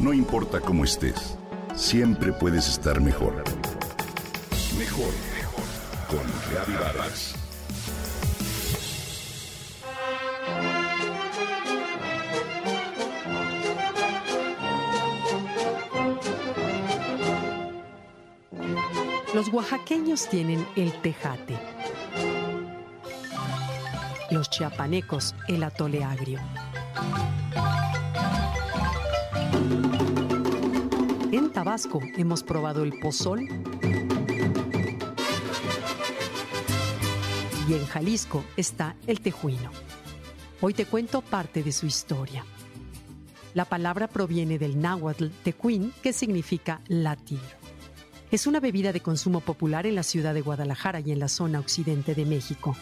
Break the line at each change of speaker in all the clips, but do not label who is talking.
No importa cómo estés, siempre puedes estar mejor. Mejor, mejor. Con Reavivadas.
Los oaxaqueños tienen el tejate. Los chiapanecos el atole agrio. En Tabasco hemos probado el pozol. Y en Jalisco está el tejuino. Hoy te cuento parte de su historia. La palabra proviene del náhuatl tecuín, que significa latir. Es una bebida de consumo popular en la ciudad de Guadalajara y en la zona occidente de México.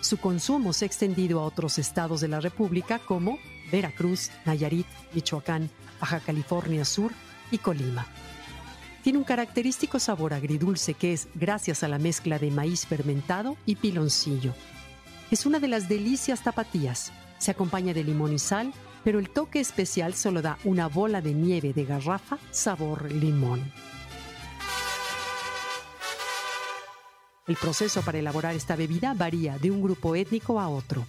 Su consumo se ha extendido a otros estados de la República como Veracruz, Nayarit, Michoacán, Baja California Sur y Colima. Tiene un característico sabor agridulce que es gracias a la mezcla de maíz fermentado y piloncillo. Es una de las delicias tapatías. Se acompaña de limón y sal, pero el toque especial solo da una bola de nieve de garrafa sabor limón. El proceso para elaborar esta bebida varía de un grupo étnico a otro.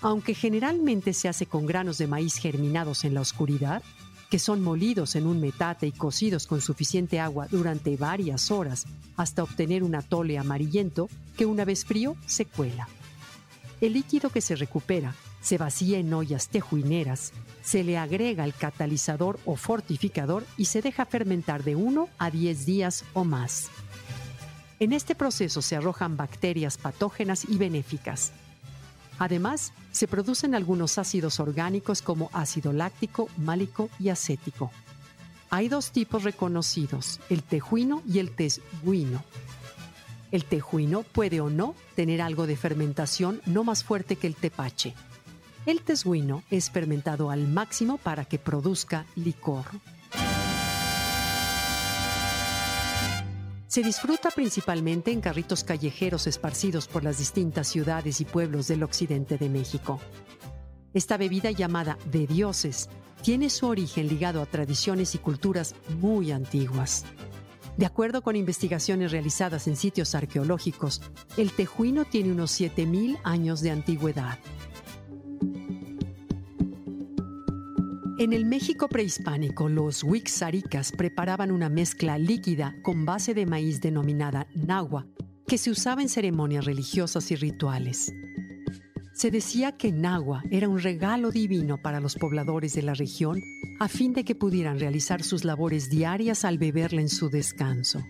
Aunque generalmente se hace con granos de maíz germinados en la oscuridad, que son molidos en un metate y cocidos con suficiente agua durante varias horas hasta obtener un atole amarillento que una vez frío se cuela. El líquido que se recupera se vacía en ollas tejuineras, se le agrega el catalizador o fortificador y se deja fermentar de 1 a 10 días o más. En este proceso se arrojan bacterias patógenas y benéficas. Además, se producen algunos ácidos orgánicos como ácido láctico, málico y acético. Hay dos tipos reconocidos, el tejuino y el tesguino. El tejuino puede o no tener algo de fermentación no más fuerte que el tepache. El tesguino es fermentado al máximo para que produzca licor. Se disfruta principalmente en carritos callejeros esparcidos por las distintas ciudades y pueblos del occidente de México. Esta bebida llamada de dioses tiene su origen ligado a tradiciones y culturas muy antiguas. De acuerdo con investigaciones realizadas en sitios arqueológicos, el tejuino tiene unos 7.000 años de antigüedad. En el México prehispánico, los Wixáricas preparaban una mezcla líquida con base de maíz denominada nagua, que se usaba en ceremonias religiosas y rituales. Se decía que nagua era un regalo divino para los pobladores de la región a fin de que pudieran realizar sus labores diarias al beberla en su descanso.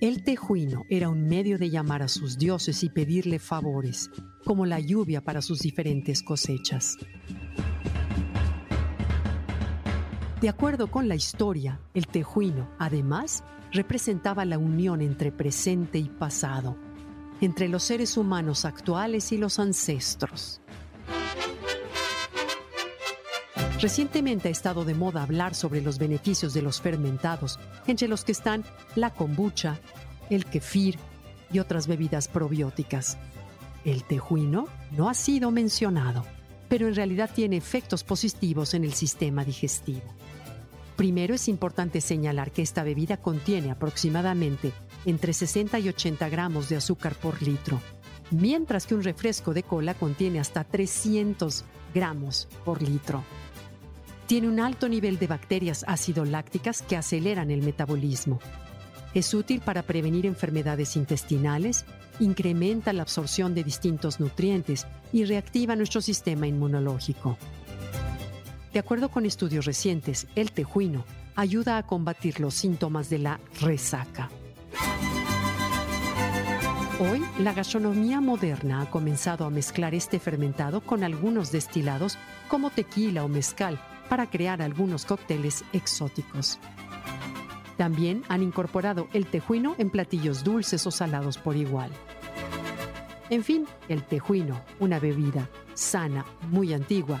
El tejuino era un medio de llamar a sus dioses y pedirle favores, como la lluvia para sus diferentes cosechas. De acuerdo con la historia, el tejuino, además, representaba la unión entre presente y pasado, entre los seres humanos actuales y los ancestros. Recientemente ha estado de moda hablar sobre los beneficios de los fermentados, entre los que están la kombucha, el kefir y otras bebidas probióticas. El tejuino no ha sido mencionado, pero en realidad tiene efectos positivos en el sistema digestivo. Primero es importante señalar que esta bebida contiene aproximadamente entre 60 y 80 gramos de azúcar por litro, mientras que un refresco de cola contiene hasta 300 gramos por litro. Tiene un alto nivel de bacterias ácido-lácticas que aceleran el metabolismo. Es útil para prevenir enfermedades intestinales, incrementa la absorción de distintos nutrientes y reactiva nuestro sistema inmunológico. De acuerdo con estudios recientes, el tejuino ayuda a combatir los síntomas de la resaca. Hoy, la gastronomía moderna ha comenzado a mezclar este fermentado con algunos destilados como tequila o mezcal para crear algunos cócteles exóticos. También han incorporado el tejuino en platillos dulces o salados por igual. En fin, el tejuino, una bebida sana, muy antigua,